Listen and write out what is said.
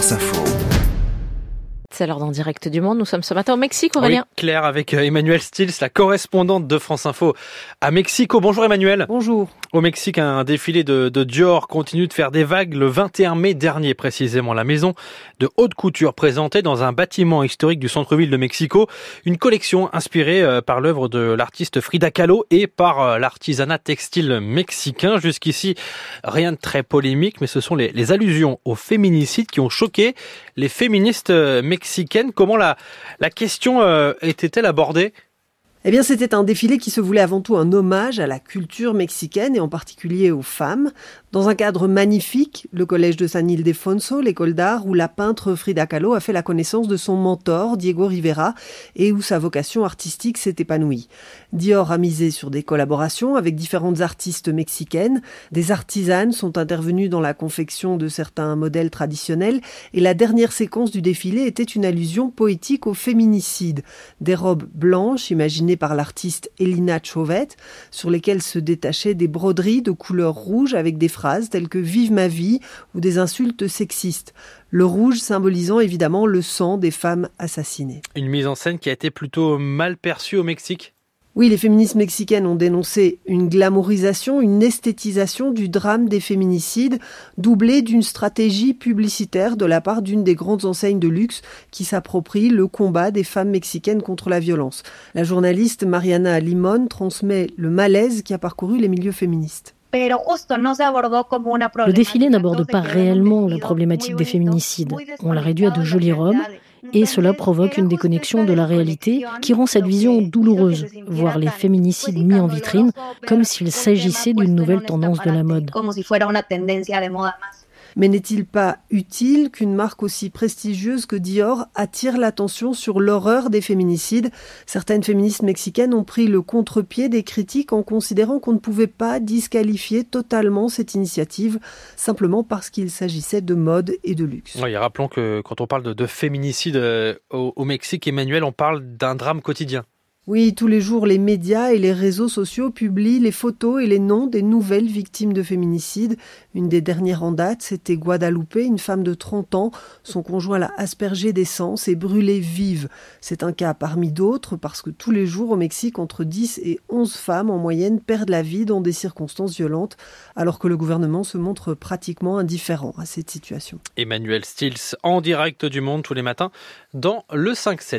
France Info. C'est l'heure d'en direct du monde. Nous sommes ce matin au Mexique, Aurélien. Oui, Claire avec euh, Emmanuel Stills, la correspondante de France Info à Mexico. Bonjour Emmanuel. Bonjour. Au Mexique, un défilé de, de, Dior continue de faire des vagues le 21 mai dernier précisément. La maison de haute couture présentait dans un bâtiment historique du centre-ville de Mexico une collection inspirée euh, par l'œuvre de l'artiste Frida Kahlo et par euh, l'artisanat textile mexicain. Jusqu'ici, rien de très polémique, mais ce sont les, les allusions au féminicide qui ont choqué les féministes mexicaines Comment la, la question euh, était-elle abordée? Eh bien, c'était un défilé qui se voulait avant tout un hommage à la culture mexicaine et en particulier aux femmes. Dans un cadre magnifique, le collège de San Ildefonso, l'école d'art où la peintre Frida Kahlo a fait la connaissance de son mentor, Diego Rivera, et où sa vocation artistique s'est épanouie. Dior a misé sur des collaborations avec différentes artistes mexicaines. Des artisanes sont intervenues dans la confection de certains modèles traditionnels et la dernière séquence du défilé était une allusion poétique au féminicide. Des robes blanches imaginées par l'artiste Elina Chauvette, sur lesquelles se détachaient des broderies de couleur rouge avec des phrases telles que Vive ma vie ou des insultes sexistes. Le rouge symbolisant évidemment le sang des femmes assassinées. Une mise en scène qui a été plutôt mal perçue au Mexique oui, les féministes mexicaines ont dénoncé une glamourisation, une esthétisation du drame des féminicides, doublée d'une stratégie publicitaire de la part d'une des grandes enseignes de luxe qui s'approprie le combat des femmes mexicaines contre la violence. La journaliste Mariana Limon transmet le malaise qui a parcouru les milieux féministes. Le défilé n'aborde pas réellement la problématique des féminicides. On l'a réduit à de jolies robes et cela provoque une déconnexion de la réalité qui rend cette vision douloureuse, voir les féminicides mis en vitrine comme s'il s'agissait d'une nouvelle tendance de la mode. Mais n'est-il pas utile qu'une marque aussi prestigieuse que Dior attire l'attention sur l'horreur des féminicides? Certaines féministes mexicaines ont pris le contre-pied des critiques en considérant qu'on ne pouvait pas disqualifier totalement cette initiative simplement parce qu'il s'agissait de mode et de luxe. Rappelons que quand on parle de, de féminicide euh, au Mexique, Emmanuel, on parle d'un drame quotidien. Oui, tous les jours, les médias et les réseaux sociaux publient les photos et les noms des nouvelles victimes de féminicide. Une des dernières en date, c'était Guadalupe, une femme de 30 ans. Son conjoint l'a aspergée d'essence et brûlée vive. C'est un cas parmi d'autres parce que tous les jours au Mexique, entre 10 et 11 femmes en moyenne perdent la vie dans des circonstances violentes, alors que le gouvernement se montre pratiquement indifférent à cette situation. Emmanuel Stills en direct du monde tous les matins dans le 5-7.